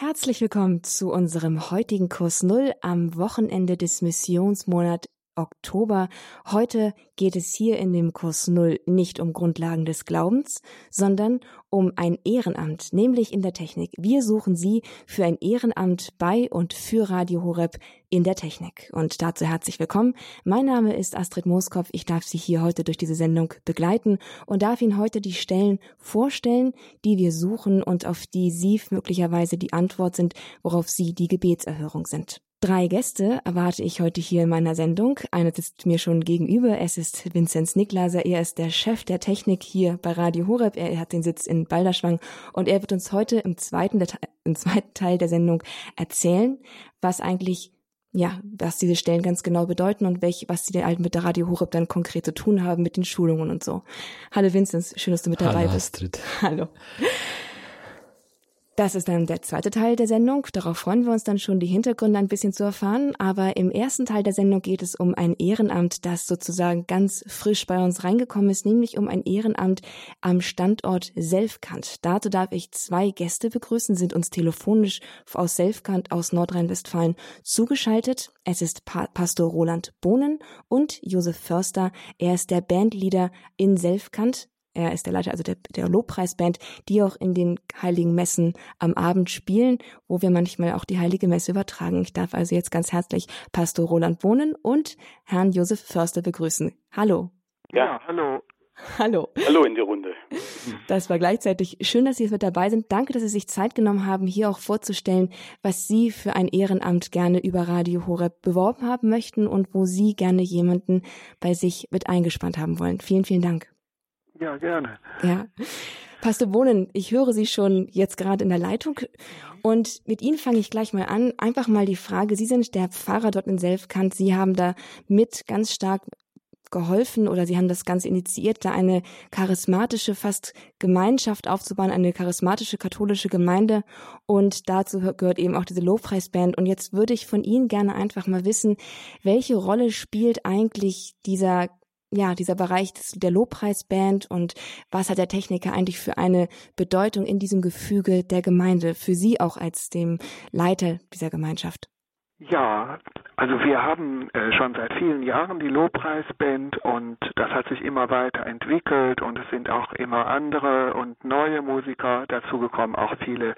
Herzlich willkommen zu unserem heutigen Kurs Null am Wochenende des Missionsmonat Oktober. Heute geht es hier in dem Kurs Null nicht um Grundlagen des Glaubens, sondern um ein Ehrenamt, nämlich in der Technik. Wir suchen Sie für ein Ehrenamt bei und für Radio Horeb in der Technik. Und dazu herzlich willkommen. Mein Name ist Astrid Mooskopf. Ich darf Sie hier heute durch diese Sendung begleiten und darf Ihnen heute die Stellen vorstellen, die wir suchen und auf die Sie möglicherweise die Antwort sind, worauf Sie die Gebetserhörung sind. Drei Gäste erwarte ich heute hier in meiner Sendung. Einer sitzt mir schon gegenüber. Es ist Vinzenz Niklaser. Er ist der Chef der Technik hier bei Radio Horeb. Er hat den Sitz in Balderschwang und er wird uns heute im zweiten, im zweiten Teil der Sendung erzählen, was eigentlich ja, was diese Stellen ganz genau bedeuten und welch, was sie mit der Radio Horeb dann konkret zu tun haben mit den Schulungen und so. Hallo Vinzenz, schön, dass du mit dabei Hallo, bist. Astrid. Hallo. Das ist dann der zweite Teil der Sendung. Darauf freuen wir uns dann schon, die Hintergründe ein bisschen zu erfahren. Aber im ersten Teil der Sendung geht es um ein Ehrenamt, das sozusagen ganz frisch bei uns reingekommen ist, nämlich um ein Ehrenamt am Standort Selfkant. Dazu darf ich zwei Gäste begrüßen, sind uns telefonisch aus Selfkant aus Nordrhein-Westfalen zugeschaltet. Es ist pa Pastor Roland Bohnen und Josef Förster. Er ist der Bandleader in Selfkant. Er ist der Leiter also der, der Lobpreisband, die auch in den heiligen Messen am Abend spielen, wo wir manchmal auch die heilige Messe übertragen. Ich darf also jetzt ganz herzlich Pastor Roland Bohnen und Herrn Josef Förster begrüßen. Hallo. Ja, hallo. Hallo. Hallo in die Runde. Das war gleichzeitig schön, dass Sie jetzt mit dabei sind. Danke, dass Sie sich Zeit genommen haben, hier auch vorzustellen, was Sie für ein Ehrenamt gerne über Radio Horeb beworben haben möchten und wo Sie gerne jemanden bei sich mit eingespannt haben wollen. Vielen, vielen Dank. Ja, gerne. Ja. Pastor Bohnen, ich höre Sie schon jetzt gerade in der Leitung und mit Ihnen fange ich gleich mal an. Einfach mal die Frage, Sie sind der Pfarrer dort in Selfkant, Sie haben da mit ganz stark geholfen oder Sie haben das Ganze initiiert, da eine charismatische fast Gemeinschaft aufzubauen, eine charismatische katholische Gemeinde und dazu gehört eben auch diese Lobpreisband und jetzt würde ich von Ihnen gerne einfach mal wissen, welche Rolle spielt eigentlich dieser ja, dieser Bereich des, der Lobpreisband und was hat der Techniker eigentlich für eine Bedeutung in diesem Gefüge der Gemeinde, für Sie auch als dem Leiter dieser Gemeinschaft? Ja, also wir haben äh, schon seit vielen Jahren die Lobpreisband und das hat sich immer weiter entwickelt und es sind auch immer andere und neue Musiker dazugekommen, auch viele,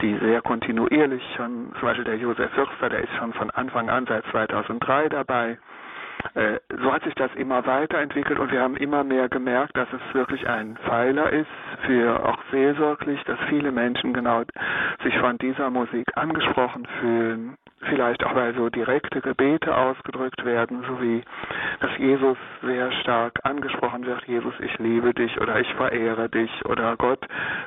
die sehr kontinuierlich schon, zum Beispiel der Josef Fürster, der ist schon von Anfang an seit 2003 dabei. Äh, so hat sich das immer weiterentwickelt und wir haben immer mehr gemerkt, dass es wirklich ein Pfeiler ist für auch seelsorglich, dass viele Menschen genau sich von dieser Musik angesprochen fühlen, vielleicht auch weil so direkte Gebete ausgedrückt werden, so wie dass Jesus sehr stark angesprochen wird, Jesus, ich liebe dich oder ich verehre dich oder Gott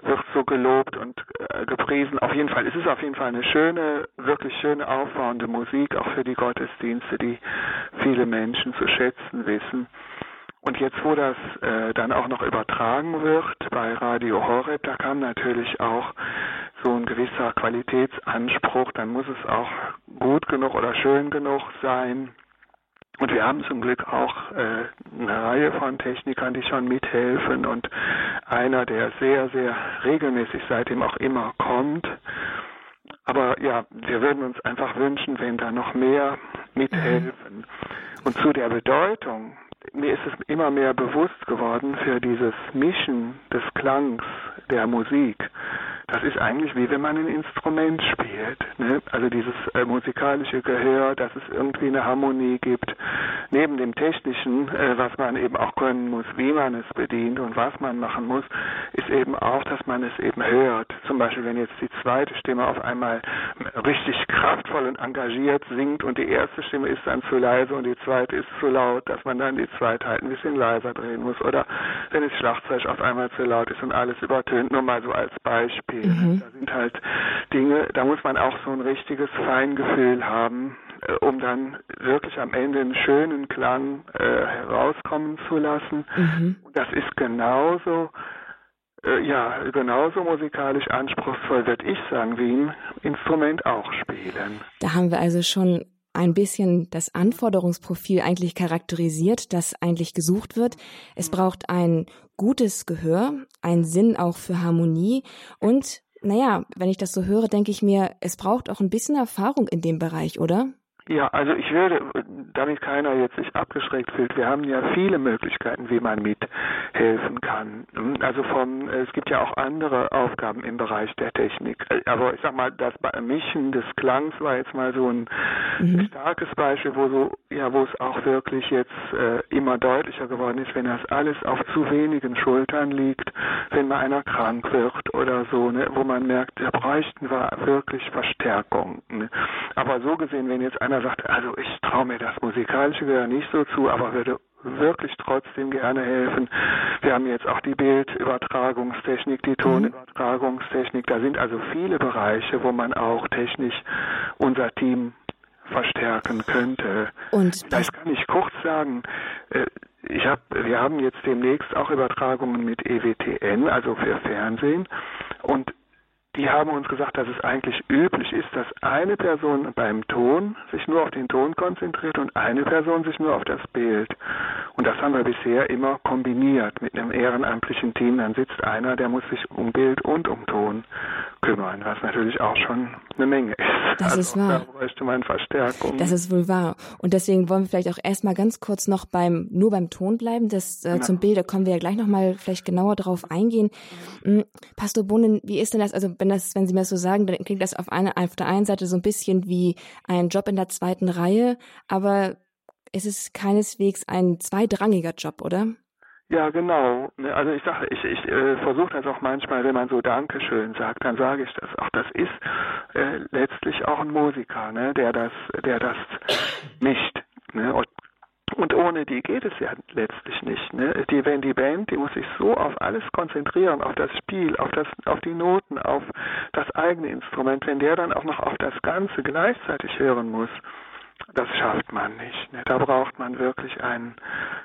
wird so gelobt und äh, gepriesen. Auf jeden Fall, es ist auf jeden Fall eine schöne, wirklich schöne aufbauende Musik, auch für die Gottesdienste, die viele Menschen zu schätzen wissen. Und jetzt, wo das äh, dann auch noch übertragen wird bei Radio Horeb, da kam natürlich auch so ein gewisser Qualitätsanspruch, dann muss es auch gut genug oder schön genug sein. Und wir haben zum Glück auch äh, eine Reihe von Technikern, die schon mithelfen und einer, der sehr, sehr regelmäßig seitdem auch immer kommt. Aber ja, wir würden uns einfach wünschen, wenn da noch mehr mithelfen. Und zu der Bedeutung, mir ist es immer mehr bewusst geworden für dieses Mischen des Klangs der Musik das ist eigentlich wie wenn man ein Instrument spielt. Ne? Also dieses äh, musikalische Gehör, dass es irgendwie eine Harmonie gibt. Neben dem technischen, äh, was man eben auch können muss, wie man es bedient und was man machen muss, ist eben auch, dass man es eben hört. Zum Beispiel, wenn jetzt die zweite Stimme auf einmal richtig kraftvoll und engagiert singt und die erste Stimme ist dann zu leise und die zweite ist zu laut, dass man dann die zweite halt ein bisschen leiser drehen muss. Oder wenn das Schlagzeug auf einmal zu laut ist und alles übertönt, nur mal so als Beispiel. Mhm. Da sind halt Dinge, da muss man auch so ein richtiges Feingefühl haben, äh, um dann wirklich am Ende einen schönen Klang äh, herauskommen zu lassen. Mhm. Und das ist genauso ja, genauso musikalisch anspruchsvoll, würde ich sagen, wie ein Instrument auch spielen. Da haben wir also schon ein bisschen das Anforderungsprofil eigentlich charakterisiert, das eigentlich gesucht wird. Es braucht ein gutes Gehör, ein Sinn auch für Harmonie und naja, wenn ich das so höre, denke ich mir, es braucht auch ein bisschen Erfahrung in dem Bereich, oder? Ja, also ich würde, damit keiner jetzt sich abgeschreckt fühlt, wir haben ja viele Möglichkeiten, wie man mithelfen kann. Also vom, es gibt ja auch andere Aufgaben im Bereich der Technik. Aber ich sag mal, das Mischen des Klangs war jetzt mal so ein mhm. starkes Beispiel, wo so, ja, wo es auch wirklich jetzt äh, immer deutlicher geworden ist, wenn das alles auf zu wenigen Schultern liegt, wenn mal einer krank wird oder so, ne, wo man merkt, da bräuchten wir wirklich Verstärkung. Ne. Aber so gesehen, wenn jetzt einer einer sagt, also ich traue mir das Musikalische Gehör nicht so zu, aber würde wirklich trotzdem gerne helfen. Wir haben jetzt auch die Bildübertragungstechnik, die mhm. Tonübertragungstechnik. Da sind also viele Bereiche, wo man auch technisch unser Team verstärken könnte. Und Vielleicht kann ich kurz sagen, äh, ich hab, wir haben jetzt demnächst auch Übertragungen mit EWTN, also für Fernsehen. Und die haben uns gesagt, dass es eigentlich üblich ist, dass eine Person beim Ton sich nur auf den Ton konzentriert und eine Person sich nur auf das Bild. Und das haben wir bisher immer kombiniert mit einem ehrenamtlichen Team. Dann sitzt einer, der muss sich um Bild und um Ton kümmern, was natürlich auch schon eine Menge ist. Das also, ist wahr. Da bräuchte man Verstärkung. Das ist wohl wahr. Und deswegen wollen wir vielleicht auch erstmal ganz kurz noch beim, nur beim Ton bleiben. Das äh, zum Bild, da kommen wir ja gleich nochmal vielleicht genauer drauf eingehen. Mhm. Pastor Bohnen, wie ist denn das? Also wenn das, wenn Sie mir das so sagen, dann klingt das auf eine, auf der einen Seite so ein bisschen wie ein Job in der zweiten Reihe, aber es ist keineswegs ein zweidrangiger Job, oder? Ja, genau. Ne, also ich sage, ich, ich äh, versuche das auch manchmal, wenn man so Dankeschön sagt, dann sage ich das auch. Das ist äh, letztlich auch ein Musiker, ne, der das, der das mischt. Ne? Und, und ohne die geht es ja letztlich nicht. Ne? Die, wenn die Band, die muss sich so auf alles konzentrieren, auf das Spiel, auf das, auf die Noten, auf das eigene Instrument. Wenn der dann auch noch auf das Ganze gleichzeitig hören muss, das schafft man nicht. Ne? Da braucht man wirklich einen,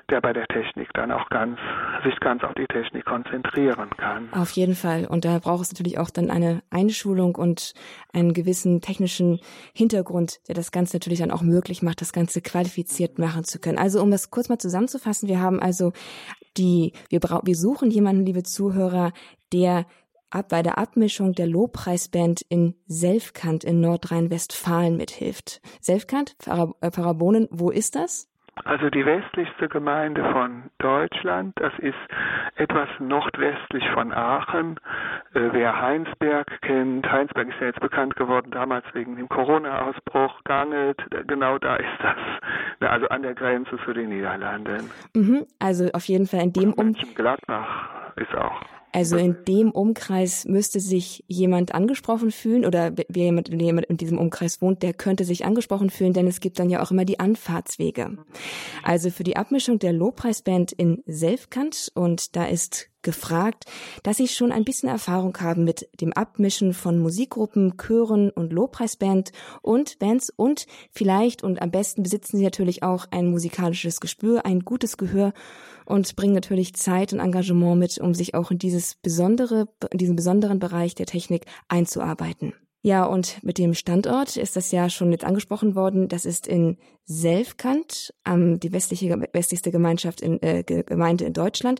der bei der Technik dann auch ganz, sich ganz auf die Technik konzentrieren kann. Auf jeden Fall. Und da braucht es natürlich auch dann eine Einschulung und einen gewissen technischen Hintergrund, der das Ganze natürlich dann auch möglich macht, das Ganze qualifiziert machen zu können. Also um das kurz mal zusammenzufassen, wir haben also die, wir, brauchen, wir suchen jemanden, liebe Zuhörer, der bei der Abmischung der Lobpreisband in Selfkant in Nordrhein-Westfalen mithilft. Selfkant, Parabonen, wo ist das? Also die westlichste Gemeinde von Deutschland, das ist etwas nordwestlich von Aachen. Äh, wer Heinsberg kennt, Heinsberg ist ja jetzt bekannt geworden, damals wegen dem Corona-Ausbruch, Gangelt, genau da ist das. Also an der Grenze zu den Niederlanden. Mhm, also auf jeden Fall in dem Um. Gladbach ist auch. Also in dem Umkreis müsste sich jemand angesprochen fühlen oder wer jemand, jemand in diesem Umkreis wohnt, der könnte sich angesprochen fühlen, denn es gibt dann ja auch immer die Anfahrtswege. Also für die Abmischung der Lobpreisband in Selfkant und da ist gefragt, dass sie schon ein bisschen Erfahrung haben mit dem Abmischen von Musikgruppen, Chören und Lobpreisband und Bands und vielleicht und am besten besitzen sie natürlich auch ein musikalisches Gespür, ein gutes Gehör und bringen natürlich Zeit und Engagement mit, um sich auch in dieses besondere, in diesen besonderen Bereich der Technik einzuarbeiten. Ja, und mit dem Standort ist das ja schon jetzt angesprochen worden. Das ist in Selfkant, ähm, die westliche, westlichste Gemeinschaft in, äh, Gemeinde in Deutschland.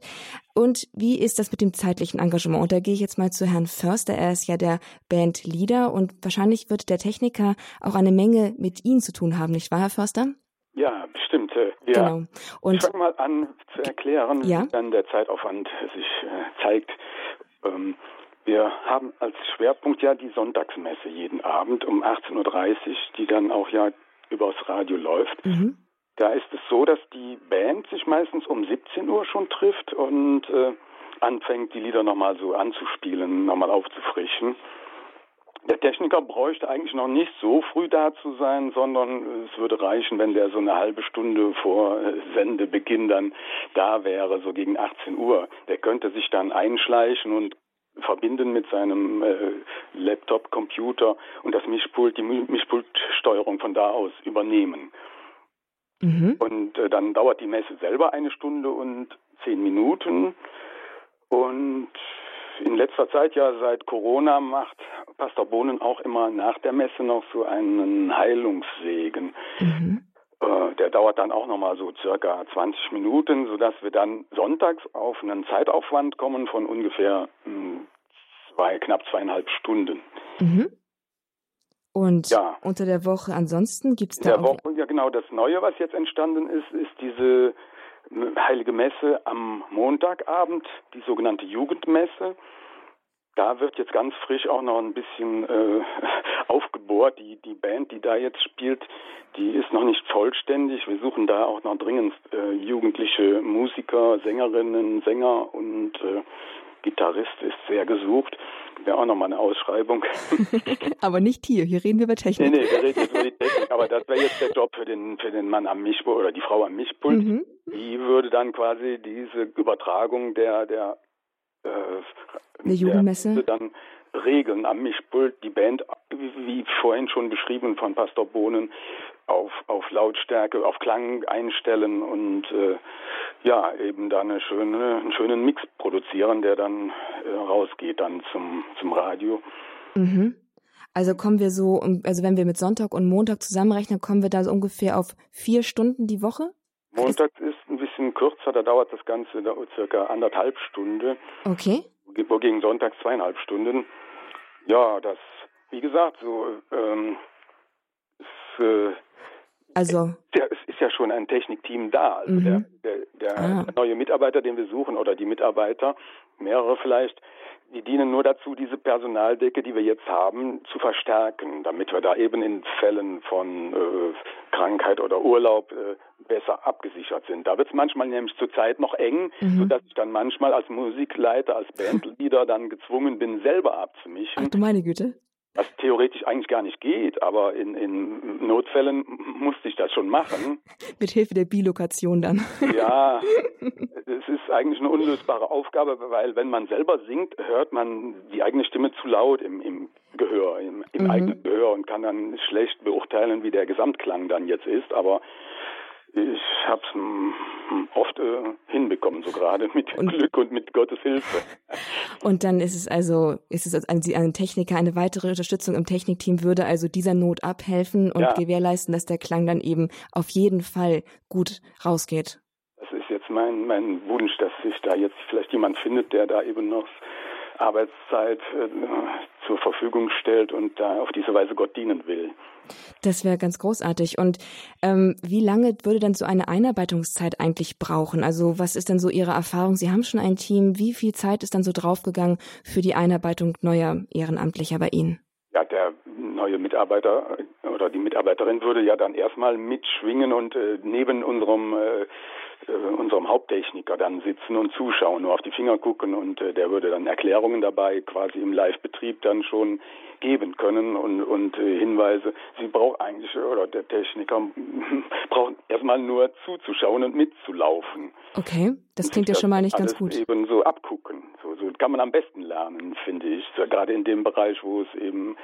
Und wie ist das mit dem zeitlichen Engagement? Und da gehe ich jetzt mal zu Herrn Förster. Er ist ja der Bandleader und wahrscheinlich wird der Techniker auch eine Menge mit Ihnen zu tun haben, nicht wahr, Herr Förster? Ja, bestimmt. Äh, ja. Genau. Und ich fange mal an zu erklären, ja? wie dann der Zeitaufwand sich äh, zeigt. Ähm, wir haben als Schwerpunkt ja die Sonntagsmesse jeden Abend um 18.30 Uhr, die dann auch ja übers Radio läuft. Mhm. Da ist es so, dass die Band sich meistens um 17 Uhr schon trifft und äh, anfängt, die Lieder nochmal so anzuspielen, nochmal aufzufrischen. Der Techniker bräuchte eigentlich noch nicht so früh da zu sein, sondern es würde reichen, wenn der so eine halbe Stunde vor Sendebeginn dann da wäre, so gegen 18 Uhr. Der könnte sich dann einschleichen und verbinden mit seinem äh, Laptop, Computer und das Mischpult, die Mischpultsteuerung von da aus übernehmen. Mhm. Und äh, dann dauert die Messe selber eine Stunde und zehn Minuten. Und in letzter Zeit, ja seit Corona, macht Pastor Bohnen auch immer nach der Messe noch so einen Heilungssegen. Mhm. Äh, der dauert dann auch nochmal so circa 20 Minuten, sodass wir dann sonntags auf einen Zeitaufwand kommen von ungefähr zwei, knapp zweieinhalb Stunden. Mhm. Und ja. unter der Woche ansonsten gibt es da der Woche, ja genau, das Neue, was jetzt entstanden ist, ist diese Heilige Messe am Montagabend, die sogenannte Jugendmesse. Da wird jetzt ganz frisch auch noch ein bisschen äh, aufgebohrt. Die, die Band, die da jetzt spielt, die ist noch nicht vollständig. Wir suchen da auch noch dringend äh, jugendliche Musiker, Sängerinnen, Sänger und äh, Gitarrist ist sehr gesucht. Wäre auch nochmal eine Ausschreibung. aber nicht hier, hier reden wir über Technik. Nee, nee, wir reden jetzt über die Technik, aber das wäre jetzt der Job für den, für den Mann am Mischpult oder die Frau am Mischpult. Mhm. Die würde dann quasi diese Übertragung der, der, äh, der Jugendmesse dann regeln am Mischpult. Die Band, wie vorhin schon beschrieben von Pastor Bohnen, auf, auf Lautstärke, auf Klang einstellen und äh, ja, eben da eine schöne, einen schönen Mix produzieren, der dann äh, rausgeht dann zum, zum Radio. Mhm. Also kommen wir so, also wenn wir mit Sonntag und Montag zusammenrechnen, kommen wir da so ungefähr auf vier Stunden die Woche? Montag ist ein bisschen kürzer, da dauert das Ganze circa anderthalb Stunden. Okay. Gegen Sonntag zweieinhalb Stunden. Ja, das, wie gesagt, so ähm, ist, äh, also ja, es ist ja schon ein Technikteam da. Also mhm. der, der, der, ah. der, neue Mitarbeiter, den wir suchen, oder die Mitarbeiter, mehrere vielleicht, die dienen nur dazu, diese Personaldecke, die wir jetzt haben, zu verstärken, damit wir da eben in Fällen von äh, Krankheit oder Urlaub äh, besser abgesichert sind. Da wird es manchmal nämlich zurzeit noch eng, mhm. sodass ich dann manchmal als Musikleiter, als Bandleader dann gezwungen bin, selber abzumischen. Ach du meine Güte was theoretisch eigentlich gar nicht geht, aber in, in Notfällen musste ich das schon machen. Mit Hilfe der Bilokation dann. Ja, es ist eigentlich eine unlösbare Aufgabe, weil wenn man selber singt, hört man die eigene Stimme zu laut im, im Gehör, im, im mhm. eigenen Gehör und kann dann schlecht beurteilen, wie der Gesamtklang dann jetzt ist. Aber ich habe es oft äh, hinbekommen, so gerade mit und, Glück und mit Gottes Hilfe. Und dann ist es also, ist es ein, ein Techniker, eine weitere Unterstützung im Technikteam würde also dieser Not abhelfen und ja. gewährleisten, dass der Klang dann eben auf jeden Fall gut rausgeht. Das ist jetzt mein, mein Wunsch, dass sich da jetzt vielleicht jemand findet, der da eben noch Arbeitszeit äh, zur Verfügung stellt und da auf diese Weise Gott dienen will. Das wäre ganz großartig. Und ähm, wie lange würde denn so eine Einarbeitungszeit eigentlich brauchen? Also was ist denn so Ihre Erfahrung? Sie haben schon ein Team. Wie viel Zeit ist dann so draufgegangen für die Einarbeitung neuer Ehrenamtlicher bei Ihnen? Ja, der neue Mitarbeiter oder die Mitarbeiterin würde ja dann erstmal mitschwingen und äh, neben unserem äh, äh, unserem Haupttechniker dann sitzen und zuschauen, nur auf die Finger gucken und äh, der würde dann Erklärungen dabei quasi im Live-Betrieb dann schon geben können und, und äh, Hinweise. Sie braucht eigentlich, oder der Techniker braucht erstmal nur zuzuschauen und mitzulaufen. Okay, das klingt ja schon mal nicht ganz gut. Eben so abgucken. So, so kann man am besten lernen, finde ich. So, gerade in dem Bereich, wo es eben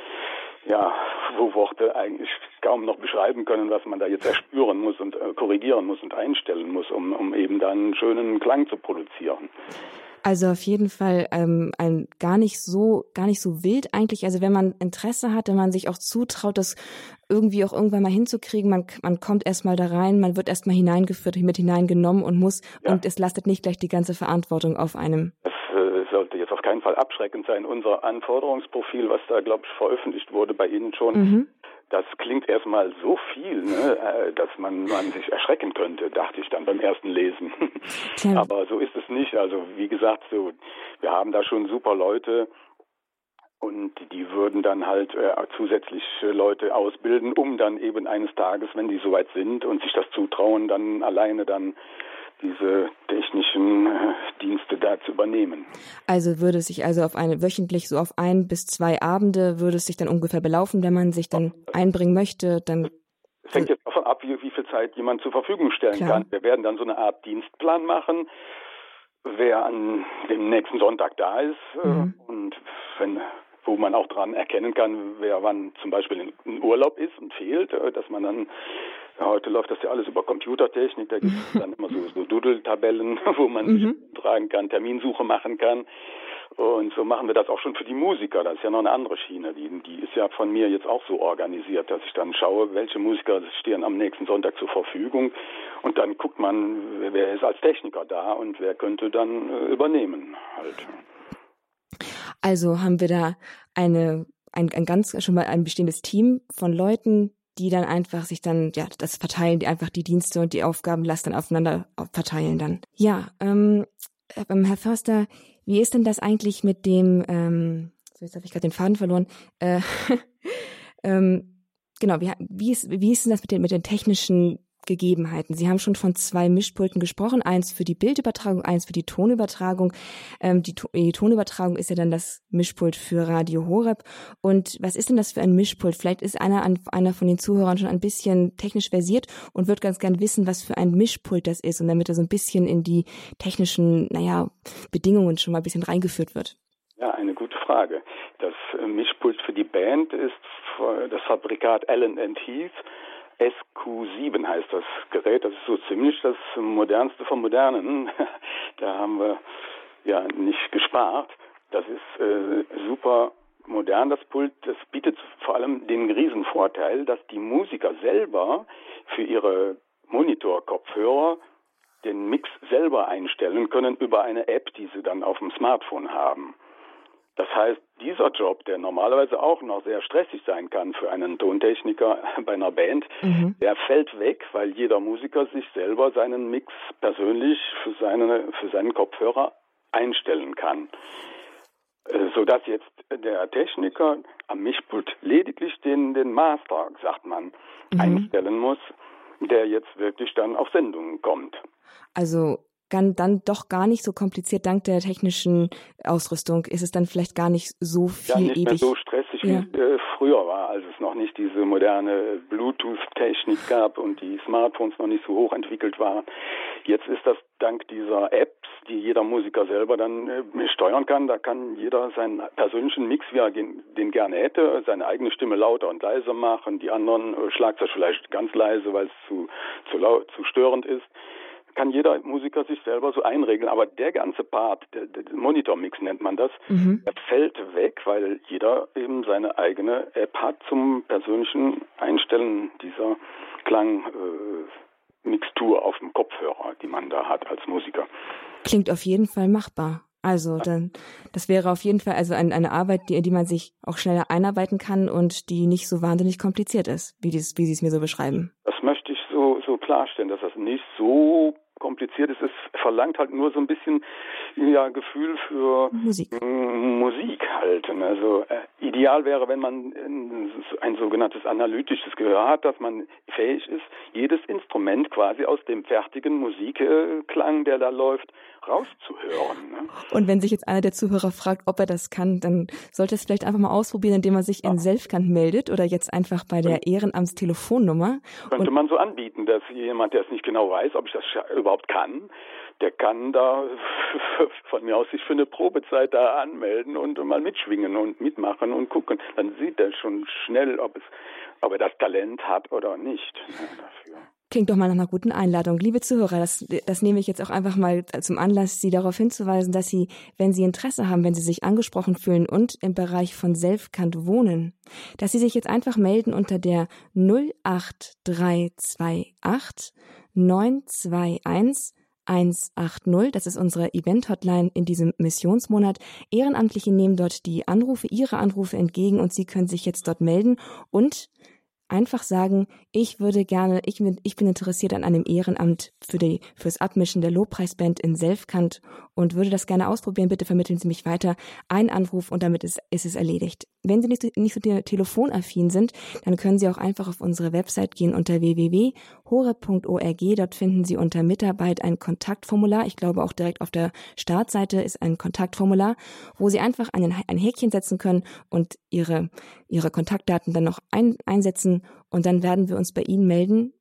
ja, wo Worte eigentlich kaum noch beschreiben können, was man da jetzt erspüren muss und äh, korrigieren muss und einstellen muss, um, um eben dann einen schönen Klang zu produzieren. Also auf jeden Fall ähm, ein gar nicht so gar nicht so wild eigentlich. Also wenn man Interesse hat, wenn man sich auch zutraut, das irgendwie auch irgendwann mal hinzukriegen, man man kommt erstmal da rein, man wird erstmal hineingeführt, mit hineingenommen und muss ja. und es lastet nicht gleich die ganze Verantwortung auf einem. Das äh, sollte jetzt auf keinen Fall abschreckend sein. Unser Anforderungsprofil, was da glaube ich veröffentlicht wurde bei Ihnen schon, mhm. Das klingt erstmal so viel, ne, äh, dass man, man sich erschrecken könnte, dachte ich dann beim ersten Lesen. Aber so ist es nicht. Also wie gesagt, so wir haben da schon super Leute und die würden dann halt äh, zusätzlich Leute ausbilden, um dann eben eines Tages, wenn die soweit sind und sich das zutrauen, dann alleine dann diese technischen äh, Dienste da zu übernehmen. Also würde es sich also auf eine wöchentlich so auf ein bis zwei Abende würde es sich dann ungefähr belaufen, wenn man sich dann einbringen möchte, dann es hängt jetzt davon ab, wie, wie viel Zeit jemand zur Verfügung stellen Klar. kann. Wir werden dann so eine Art Dienstplan machen, wer an dem nächsten Sonntag da ist äh, mhm. und wenn wo man auch dran erkennen kann, wer wann zum Beispiel in Urlaub ist und fehlt, äh, dass man dann ja, heute läuft das ja alles über Computertechnik. Da gibt es dann immer so, so Doodle-Tabellen, wo man mhm. sich tragen kann, Terminsuche machen kann. Und so machen wir das auch schon für die Musiker. Das ist ja noch eine andere Schiene. Die, die ist ja von mir jetzt auch so organisiert, dass ich dann schaue, welche Musiker stehen am nächsten Sonntag zur Verfügung. Und dann guckt man, wer ist als Techniker da und wer könnte dann äh, übernehmen halt. Also haben wir da eine, ein, ein ganz, schon mal ein bestehendes Team von Leuten, die dann einfach sich dann, ja, das verteilen, die einfach die Dienste und die Aufgabenlast dann aufeinander verteilen dann. Ja, ähm, ähm Herr Förster, wie ist denn das eigentlich mit dem, ähm, so jetzt habe ich gerade den Faden verloren, äh, ähm, genau, wie, wie, ist, wie ist denn das mit den, mit den technischen Gegebenheiten. Sie haben schon von zwei Mischpulten gesprochen, eins für die Bildübertragung, eins für die Tonübertragung. Ähm, die, die, Tonübertragung ist ja dann das Mischpult für Radio Horeb. Und was ist denn das für ein Mischpult? Vielleicht ist einer, einer von den Zuhörern schon ein bisschen technisch versiert und wird ganz gern wissen, was für ein Mischpult das ist und damit er so ein bisschen in die technischen, naja, Bedingungen schon mal ein bisschen reingeführt wird. Ja, eine gute Frage. Das Mischpult für die Band ist das Fabrikat Allen Heath SQ7 heißt das Gerät. Das ist so ziemlich das modernste vom Modernen. da haben wir ja nicht gespart. Das ist äh, super modern, das Pult. Das bietet vor allem den Riesenvorteil, dass die Musiker selber für ihre Monitor-Kopfhörer den Mix selber einstellen können über eine App, die sie dann auf dem Smartphone haben. Das heißt, dieser Job, der normalerweise auch noch sehr stressig sein kann für einen Tontechniker bei einer Band, mhm. der fällt weg, weil jeder Musiker sich selber seinen Mix persönlich für, seine, für seinen Kopfhörer einstellen kann. Äh, sodass jetzt der Techniker am Mischpult lediglich den, den Master, sagt man, mhm. einstellen muss, der jetzt wirklich dann auf Sendungen kommt. Also dann doch gar nicht so kompliziert dank der technischen Ausrüstung ist es dann vielleicht gar nicht so viel ja, nicht ewig. Mehr so stressig ja. wie äh, früher war, als es noch nicht diese moderne Bluetooth-Technik gab und die Smartphones noch nicht so hoch entwickelt waren. Jetzt ist das dank dieser Apps, die jeder Musiker selber dann äh, steuern kann. Da kann jeder seinen persönlichen Mix, wie er den gerne hätte, seine eigene Stimme lauter und leiser machen, die anderen äh, Schlagzeug vielleicht ganz leise, weil es zu, zu, laut, zu störend ist kann jeder Musiker sich selber so einregeln. Aber der ganze Part, der, der Monitor-Mix nennt man das, mhm. der fällt weg, weil jeder eben seine eigene App hat zum persönlichen Einstellen dieser Klangmixtur äh, auf dem Kopfhörer, die man da hat als Musiker. Klingt auf jeden Fall machbar. Also dann, das wäre auf jeden Fall also ein, eine Arbeit, die, die man sich auch schneller einarbeiten kann und die nicht so wahnsinnig kompliziert ist, wie, dies, wie Sie es mir so beschreiben. Das möchte ich so, so klarstellen, dass das nicht so kompliziert ist. Es verlangt halt nur so ein bisschen ja, Gefühl für Musik, Musik halt. Also äh, ideal wäre, wenn man ein, ein sogenanntes analytisches Gehör hat, dass man fähig ist, jedes Instrument quasi aus dem fertigen Musikklang, der da läuft, rauszuhören. Ne? Und wenn sich jetzt einer der Zuhörer fragt, ob er das kann, dann sollte es vielleicht einfach mal ausprobieren, indem er sich in Selfkant meldet oder jetzt einfach bei der Ehrenamtstelefonnummer. Könnte man so anbieten, dass jemand, der es nicht genau weiß, ob ich das überhaupt kann, der kann da von mir aus sich für eine Probezeit da anmelden und mal mitschwingen und mitmachen und gucken. Dann sieht er schon schnell, ob es, ob er das Talent hat oder nicht ne, dafür. Klingt doch mal nach einer guten Einladung. Liebe Zuhörer, das, das nehme ich jetzt auch einfach mal zum Anlass, Sie darauf hinzuweisen, dass Sie, wenn Sie Interesse haben, wenn Sie sich angesprochen fühlen und im Bereich von Selfkant wohnen, dass Sie sich jetzt einfach melden unter der 08328 921 180. Das ist unsere Event-Hotline in diesem Missionsmonat. Ehrenamtliche nehmen dort die Anrufe, ihre Anrufe entgegen und Sie können sich jetzt dort melden und einfach sagen, ich würde gerne, ich bin, ich bin interessiert an einem Ehrenamt für die, fürs Abmischen der Lobpreisband in Selfkant und würde das gerne ausprobieren. Bitte vermitteln Sie mich weiter. Ein Anruf und damit ist, ist es erledigt. Wenn Sie nicht, nicht so telefonaffin sind, dann können Sie auch einfach auf unsere Website gehen unter www.hore.org. Dort finden Sie unter Mitarbeit ein Kontaktformular. Ich glaube auch direkt auf der Startseite ist ein Kontaktformular, wo Sie einfach einen, ein Häkchen setzen können und Ihre, Ihre Kontaktdaten dann noch ein, einsetzen und dann werden wir uns bei Ihnen melden,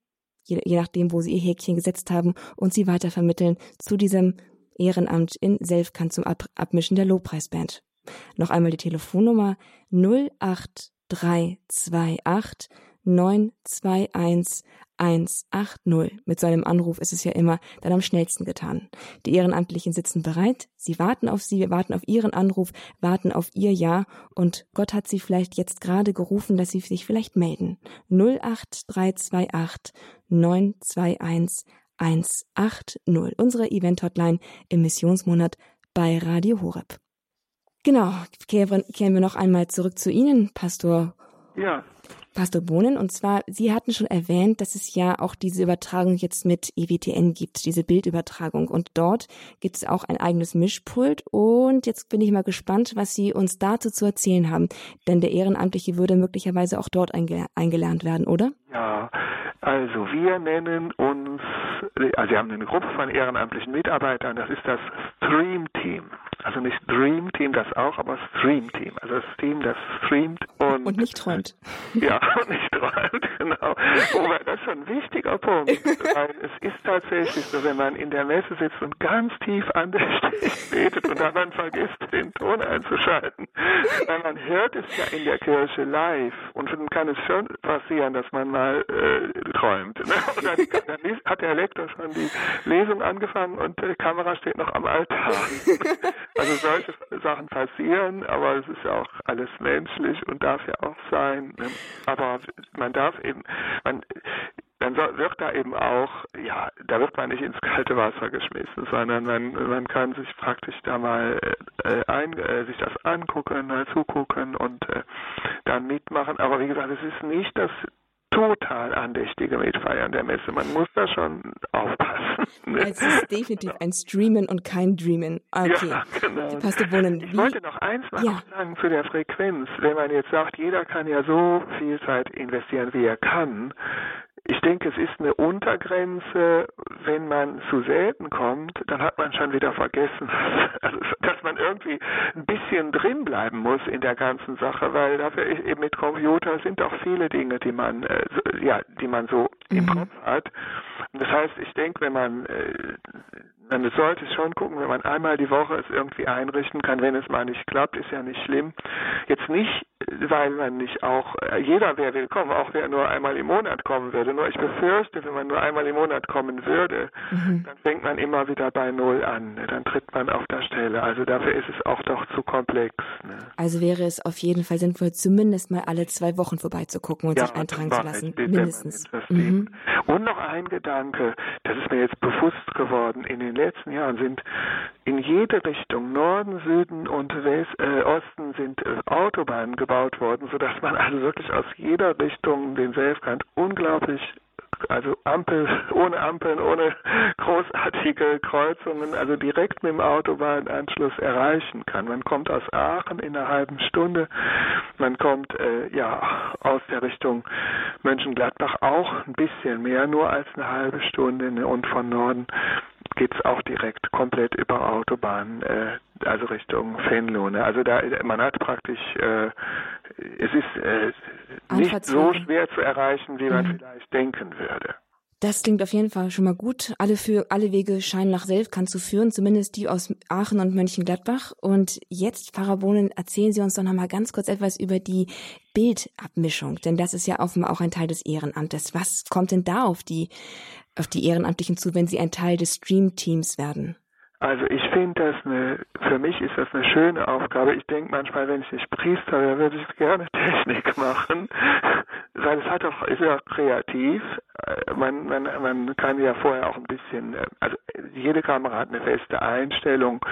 je, je nachdem, wo Sie Ihr Häkchen gesetzt haben und Sie weitervermitteln zu diesem Ehrenamt in Selfkant zum Ab Abmischen der Lobpreisband. Noch einmal die Telefonnummer 08328 921 180. Mit so einem Anruf ist es ja immer dann am schnellsten getan. Die Ehrenamtlichen sitzen bereit, sie warten auf sie, warten auf ihren Anruf, warten auf ihr Ja und Gott hat sie vielleicht jetzt gerade gerufen, dass sie sich vielleicht melden. 08328 921 180. Unsere Event-Hotline im Missionsmonat bei Radio Horeb. Genau, kehren wir noch einmal zurück zu Ihnen, Pastor. Ja. Pastor Bohnen, und zwar, Sie hatten schon erwähnt, dass es ja auch diese Übertragung jetzt mit EWTN gibt, diese Bildübertragung. Und dort gibt es auch ein eigenes Mischpult. Und jetzt bin ich mal gespannt, was Sie uns dazu zu erzählen haben. Denn der Ehrenamtliche würde möglicherweise auch dort eingelernt werden, oder? Ja, also wir nennen uns, also wir haben eine Gruppe von ehrenamtlichen Mitarbeitern, das ist das Stream Team. Also nicht Dream Team, das auch, aber Stream Team. Also das Team, das streamt und, und nicht träumt. Ja, und nicht träumt, genau. Wobei das ist schon ein wichtiger Punkt, weil es ist tatsächlich so, wenn man in der Messe sitzt und ganz tief andächtig betet und dann man vergisst, den Ton einzuschalten, weil man hört es ja in der Kirche live und dann kann es schon passieren, dass man mal äh, träumt. Ne? Und dann, dann hat der Lektor schon die Lesung angefangen und die Kamera steht noch am Altar. Also solche Sachen passieren, aber es ist ja auch alles menschlich und darf ja auch sein. Ne? Aber man darf eben, man, dann wird da eben auch, ja, da wird man nicht ins kalte Wasser geschmissen, sondern man, man kann sich praktisch da mal äh, ein, äh, sich das angucken, mal zugucken und äh, dann mitmachen. Aber wie gesagt, es ist nicht das total andächtige Mitfeiern der Messe. Man muss da schon aufpassen. Ne? Es ist definitiv ein Streamen und kein Dreamen. Okay. Ja, genau. Pastor Bohnen, ich wollte noch eins mal ja. sagen zu der Frequenz. Wenn man jetzt sagt, jeder kann ja so viel Zeit investieren, wie er kann, ich denke, es ist eine Untergrenze, wenn man zu selten kommt, dann hat man schon wieder vergessen, dass man irgendwie ein bisschen drin bleiben muss in der ganzen Sache, weil dafür eben mit Computer sind auch viele Dinge, die man äh, ja, die man so mhm. im Kopf hat. Das heißt, ich denke, wenn man äh, man sollte schon gucken, wenn man einmal die Woche es irgendwie einrichten kann, wenn es mal nicht klappt, ist ja nicht schlimm. Jetzt nicht weil man nicht auch, äh, jeder wäre willkommen, auch wer nur einmal im Monat kommen würde. Nur ich befürchte, wenn man nur einmal im Monat kommen würde, mhm. dann fängt man immer wieder bei Null an. Ne? Dann tritt man auf der Stelle. Also dafür ist es auch doch zu komplex. Ne? Also wäre es auf jeden Fall sinnvoll, zumindest mal alle zwei Wochen vorbeizugucken und ja, sich eintragen zu lassen. Mindestens. Mhm. Und noch ein Gedanke, das ist mir jetzt bewusst geworden. In den letzten Jahren sind in jede Richtung, Norden, Süden und West, äh, Osten, sind äh, Autobahnen gebaut worden, sodass man also wirklich aus jeder Richtung den Selfkant unglaublich also Ampel, ohne Ampeln, ohne großartige Kreuzungen, also direkt mit dem Autobahnanschluss erreichen kann. Man kommt aus Aachen in einer halben Stunde, man kommt äh, ja aus der Richtung Mönchengladbach auch ein bisschen mehr, nur als eine halbe Stunde ne, und von Norden geht es auch direkt komplett über Autobahn, äh, also Richtung Venlo. Ne? Also da man hat praktisch, äh, es ist äh, nicht so schwer zu erreichen, wie man mhm. vielleicht denken würde. Das klingt auf jeden Fall schon mal gut. Alle für alle Wege scheinen nach Selfkant zu führen, zumindest die aus Aachen und Mönchengladbach. Und jetzt, Pfarrer Bohnen, erzählen Sie uns doch noch mal ganz kurz etwas über die Bildabmischung, denn das ist ja offenbar auch ein Teil des Ehrenamtes. Was kommt denn da auf die auf die Ehrenamtlichen zu, wenn sie ein Teil des Stream-Teams werden? Also ich finde das eine, für mich ist das eine schöne Aufgabe. Ich denke manchmal, wenn ich nicht Priester wäre, würde ich gerne Technik machen, weil es hat auch, ist ja auch kreativ. Äh, man, man, man kann ja vorher auch ein bisschen, äh, also jede Kamera hat eine feste Einstellung.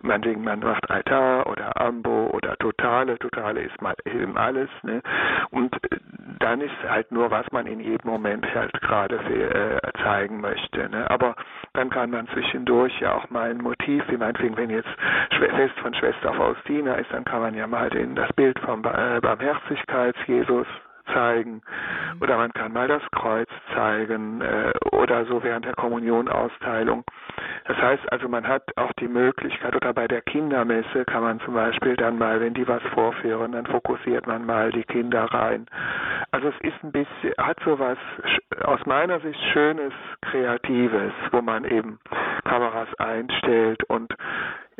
Man denkt, man macht Altar oder Ambo oder Totale. Totale ist mal eben alles, ne? Und äh, dann ist halt nur, was man in jedem Moment halt gerade äh, zeigen möchte. Ne? Aber dann kann man zwischendurch ja auch mal ein Motiv, wie meinetwegen, wenn jetzt Fest von Schwester Faustina ist, dann kann man ja mal den, das Bild vom äh, Barmherzigkeits-Jesus zeigen mhm. oder man kann mal das Kreuz zeigen äh, oder so während der Kommunionausteilung. Das heißt also, man hat auch die Möglichkeit oder bei der Kindermesse kann man zum Beispiel dann mal, wenn die was vorführen, dann fokussiert man mal die Kinder rein. Also es ist ein bisschen, hat so was aus meiner Sicht Schönes, Kreatives, wo man eben Kameras einstellt und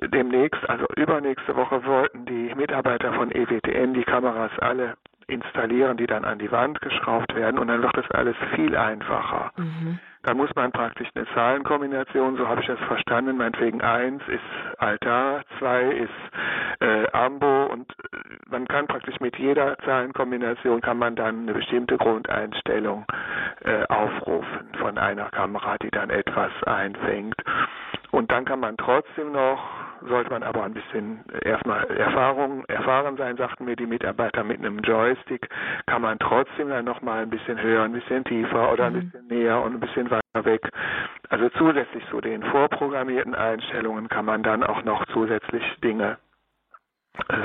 demnächst, also übernächste Woche wollten die Mitarbeiter von EWTN die Kameras alle installieren, die dann an die Wand geschraubt werden und dann wird das alles viel einfacher. Mhm. Da muss man praktisch eine Zahlenkombination, so habe ich das verstanden, meinetwegen eins ist Altar, zwei ist äh, Ambo und äh, man kann praktisch mit jeder Zahlenkombination kann man dann eine bestimmte Grundeinstellung äh, aufrufen von einer Kamera, die dann etwas einfängt. Und dann kann man trotzdem noch sollte man aber ein bisschen erstmal Erfahrung, erfahren sein, sagten mir die Mitarbeiter mit einem Joystick, kann man trotzdem dann nochmal ein bisschen höher, ein bisschen tiefer oder ein mhm. bisschen näher und ein bisschen weiter weg. Also zusätzlich zu den vorprogrammierten Einstellungen kann man dann auch noch zusätzlich Dinge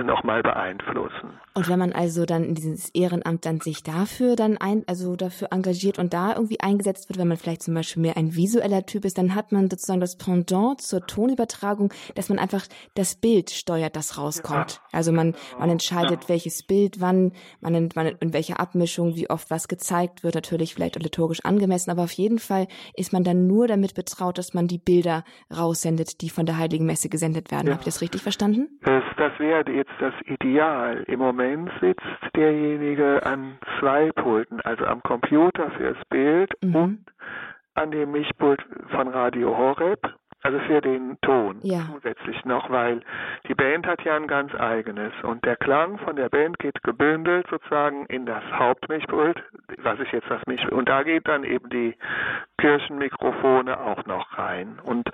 nochmal beeinflussen. Und wenn man also dann in dieses Ehrenamt dann sich dafür dann ein, also dafür engagiert und da irgendwie eingesetzt wird, wenn man vielleicht zum Beispiel mehr ein visueller Typ ist, dann hat man sozusagen das Pendant zur Tonübertragung, dass man einfach das Bild steuert, das rauskommt. Ja. Also man, man entscheidet, ja. welches Bild wann, man, man in welcher Abmischung, wie oft was gezeigt wird, natürlich vielleicht liturgisch angemessen, aber auf jeden Fall ist man dann nur damit betraut, dass man die Bilder raussendet, die von der Heiligen Messe gesendet werden. Ja. Habe ich das richtig verstanden? Das, das wäre wäre jetzt das Ideal. Im Moment sitzt derjenige an zwei Pulten, also am Computer fürs Bild mhm. und an dem Mischpult von Radio Horeb also für den Ton ja. zusätzlich noch, weil die Band hat ja ein ganz eigenes und der Klang von der Band geht gebündelt sozusagen in das Hauptmischpult, was ich jetzt das Misch und da geht dann eben die Kirchenmikrofone auch noch rein und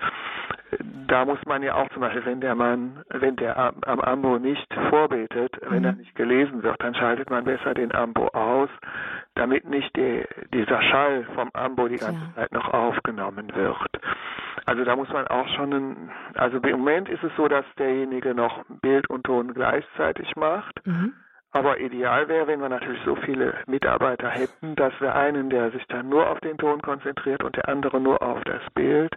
da muss man ja auch zum Beispiel, wenn der Mann, wenn der am Ambo nicht vorbetet, wenn mhm. er nicht gelesen wird, dann schaltet man besser den Ambo aus, damit nicht die, dieser Schall vom Ambo die ganze ja. Zeit noch aufgenommen wird. Also da muss man auch schon, ein, also im Moment ist es so, dass derjenige noch Bild und Ton gleichzeitig macht. Mhm. Aber ideal wäre, wenn wir natürlich so viele Mitarbeiter hätten, dass wir einen, der sich dann nur auf den Ton konzentriert und der andere nur auf das Bild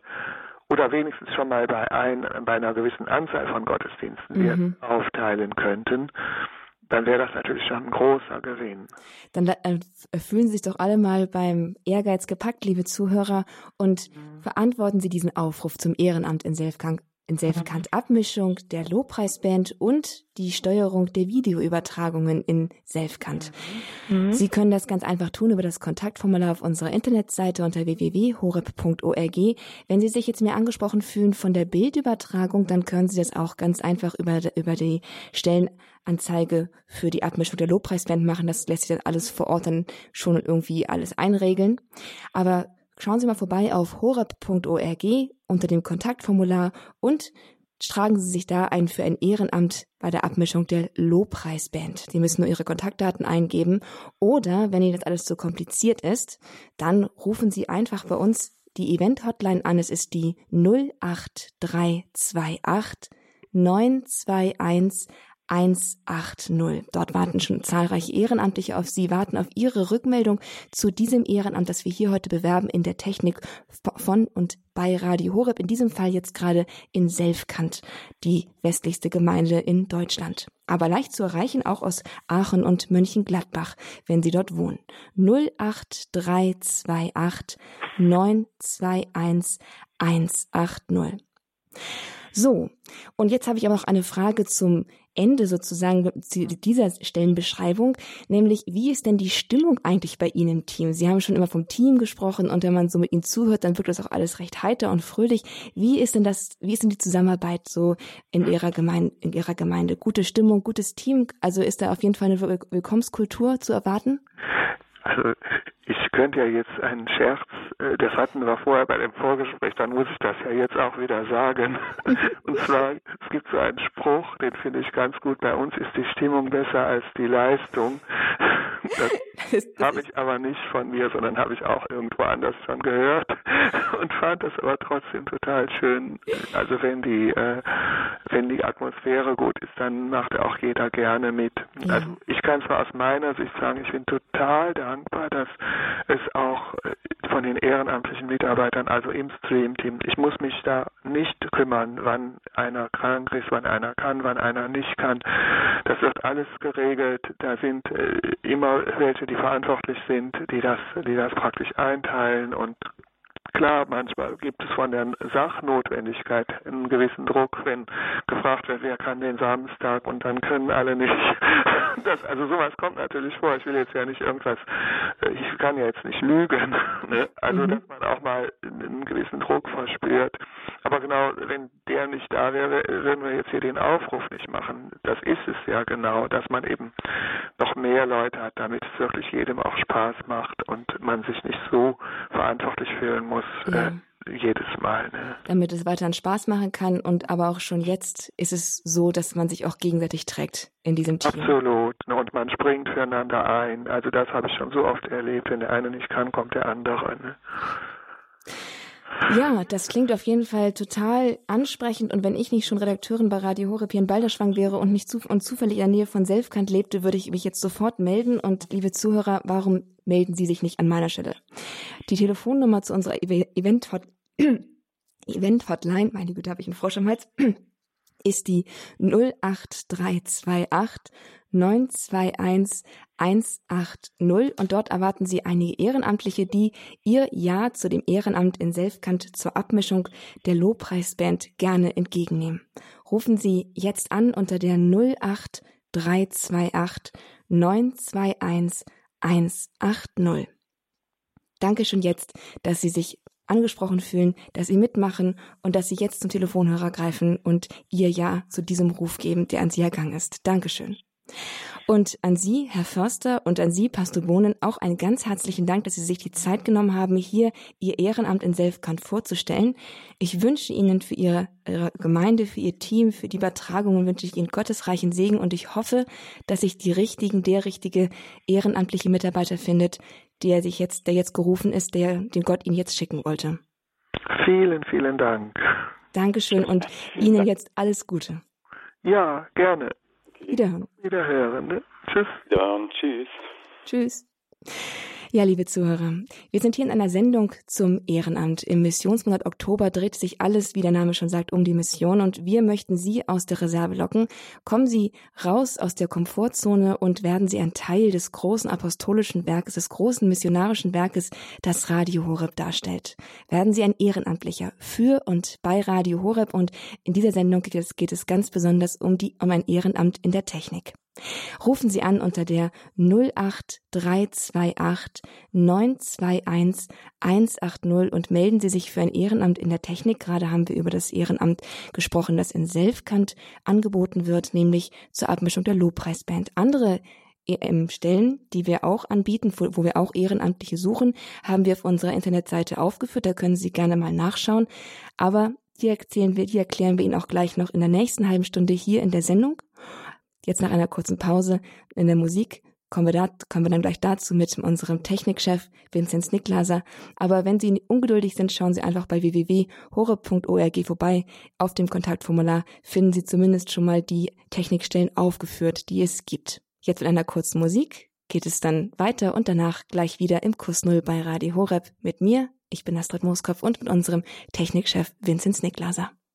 oder wenigstens schon mal bei, ein, bei einer gewissen Anzahl von Gottesdiensten mhm. aufteilen könnten dann wäre das natürlich schon ein großer Gewinn. Dann äh, fühlen Sie sich doch alle mal beim Ehrgeiz gepackt, liebe Zuhörer, und mhm. verantworten Sie diesen Aufruf zum Ehrenamt in Selfkrank in Selfkant Abmischung der Lobpreisband und die Steuerung der Videoübertragungen in Selfkant. Mhm. Sie können das ganz einfach tun über das Kontaktformular auf unserer Internetseite unter www.horeb.org. Wenn Sie sich jetzt mehr angesprochen fühlen von der Bildübertragung, dann können Sie das auch ganz einfach über, über die Stellenanzeige für die Abmischung der Lobpreisband machen. Das lässt sich dann alles vor Ort dann schon irgendwie alles einregeln. Aber Schauen Sie mal vorbei auf horeb.org unter dem Kontaktformular und tragen Sie sich da ein für ein Ehrenamt bei der Abmischung der Lobpreisband. Sie müssen nur Ihre Kontaktdaten eingeben oder, wenn Ihnen das alles zu kompliziert ist, dann rufen Sie einfach bei uns die Event-Hotline an. Es ist die 08328 921 180. Dort warten schon zahlreiche Ehrenamtliche auf Sie, warten auf Ihre Rückmeldung zu diesem Ehrenamt, das wir hier heute bewerben in der Technik von und bei Radio Horeb, in diesem Fall jetzt gerade in Selfkant, die westlichste Gemeinde in Deutschland. Aber leicht zu erreichen auch aus Aachen und Mönchengladbach, wenn Sie dort wohnen. 08328 921 180. So, und jetzt habe ich aber noch eine Frage zum Ende sozusagen dieser Stellenbeschreibung, nämlich wie ist denn die Stimmung eigentlich bei Ihnen im Team? Sie haben schon immer vom Team gesprochen und wenn man so mit Ihnen zuhört, dann wirkt das auch alles recht heiter und fröhlich. Wie ist denn das, wie ist denn die Zusammenarbeit so in Ihrer Gemeinde, in Ihrer Gemeinde? Gute Stimmung, gutes Team? Also ist da auf jeden Fall eine Willkommenskultur zu erwarten? Also ich könnte ja jetzt einen Scherz, äh, das hatten wir vorher bei dem Vorgespräch, dann muss ich das ja jetzt auch wieder sagen. Und zwar, es gibt so einen Spruch, den finde ich ganz gut, bei uns ist die Stimmung besser als die Leistung. Das habe ich aber nicht von mir, sondern habe ich auch irgendwo anders schon gehört und fand das aber trotzdem total schön. Also wenn die, äh, wenn die Atmosphäre gut ist, dann macht auch jeder gerne mit. Also ich kann zwar aus meiner Sicht sagen, ich bin total dankbar, dass es auch äh, von den ehrenamtlichen Mitarbeitern, also im Stream-Team, ich muss mich da nicht kümmern, wann einer krank ist, wann einer kann, wann einer nicht kann. Das wird alles geregelt. Da sind äh, immer welche, die verantwortlich sind, die das, die das praktisch einteilen und Klar, manchmal gibt es von der Sachnotwendigkeit einen gewissen Druck, wenn gefragt wird, wer kann den Samstag und dann können alle nicht. Das, also sowas kommt natürlich vor. Ich will jetzt ja nicht irgendwas, äh, ich kann ja jetzt nicht lügen. Ne? Also mhm. dass man auch mal einen gewissen Druck verspürt. Aber genau, wenn der nicht da wäre, würden wir jetzt hier den Aufruf nicht machen. Das ist es ja genau, dass man eben noch mehr Leute hat, damit es wirklich jedem auch Spaß macht und man sich nicht so verantwortlich fühlen muss, ja. äh, jedes Mal. Ne? Damit es weiterhin Spaß machen kann und aber auch schon jetzt ist es so, dass man sich auch gegenseitig trägt in diesem Team. Absolut. Ne? Und man springt füreinander ein. Also das habe ich schon so oft erlebt. Wenn der eine nicht kann, kommt der andere. Ne? Ja, das klingt auf jeden Fall total ansprechend. Und wenn ich nicht schon Redakteurin bei Radio Horeb hier in Balderschwang wäre und nicht zu, und zufällig in der Nähe von Selfkant lebte, würde ich mich jetzt sofort melden. Und liebe Zuhörer, warum melden Sie sich nicht an meiner Stelle? Die Telefonnummer zu unserer Event Event Hotline, meine Güte, habe ich einen Frosch am Hals, ist die 08328 921 180 und dort erwarten Sie einige Ehrenamtliche, die Ihr Ja zu dem Ehrenamt in Selfkant zur Abmischung der Lobpreisband gerne entgegennehmen. Rufen Sie jetzt an unter der 08328 921 180. Danke schon jetzt, dass Sie sich angesprochen fühlen, dass sie mitmachen und dass sie jetzt zum Telefonhörer greifen und ihr Ja zu diesem Ruf geben, der an sie ergangen ist. Dankeschön. Und an Sie, Herr Förster, und an Sie, Pastor Bohnen, auch einen ganz herzlichen Dank, dass Sie sich die Zeit genommen haben, hier Ihr Ehrenamt in Selfkant vorzustellen. Ich wünsche Ihnen für Ihre, Ihre Gemeinde, für Ihr Team, für die Übertragungen wünsche ich Ihnen gottesreichen Segen und ich hoffe, dass sich die richtigen, der richtige ehrenamtliche Mitarbeiter findet, der sich jetzt, der jetzt gerufen ist, der, den Gott Ihnen jetzt schicken wollte. Vielen, vielen Dank. Dankeschön und Ihnen jetzt alles Gute. Ja, gerne. Wiederhören. Wiederhören. Ne? Tschüss. Ja, tschüss. Tschüss. Ja, liebe Zuhörer, wir sind hier in einer Sendung zum Ehrenamt. Im Missionsmonat Oktober dreht sich alles, wie der Name schon sagt, um die Mission und wir möchten Sie aus der Reserve locken. Kommen Sie raus aus der Komfortzone und werden Sie ein Teil des großen apostolischen Werkes, des großen missionarischen Werkes, das Radio Horeb darstellt. Werden Sie ein Ehrenamtlicher für und bei Radio Horeb und in dieser Sendung geht es, geht es ganz besonders um die, um ein Ehrenamt in der Technik. Rufen Sie an unter der 08328 921 180 und melden Sie sich für ein Ehrenamt in der Technik. Gerade haben wir über das Ehrenamt gesprochen, das in Selfkant angeboten wird, nämlich zur Abmischung der Lobpreisband. Andere EM-Stellen, die wir auch anbieten, wo wir auch Ehrenamtliche suchen, haben wir auf unserer Internetseite aufgeführt. Da können Sie gerne mal nachschauen. Aber die erzählen wir, die erklären wir Ihnen auch gleich noch in der nächsten halben Stunde hier in der Sendung. Jetzt nach einer kurzen Pause in der Musik kommen wir, da, kommen wir dann gleich dazu mit unserem Technikchef Vinzenz Niklaser. Aber wenn Sie ungeduldig sind, schauen Sie einfach bei www.hore.org vorbei. Auf dem Kontaktformular finden Sie zumindest schon mal die Technikstellen aufgeführt, die es gibt. Jetzt mit einer kurzen Musik geht es dann weiter und danach gleich wieder im Kurs Null bei Radio Horeb mit mir. Ich bin Astrid Moskopf und mit unserem Technikchef Vinzenz Niklaser.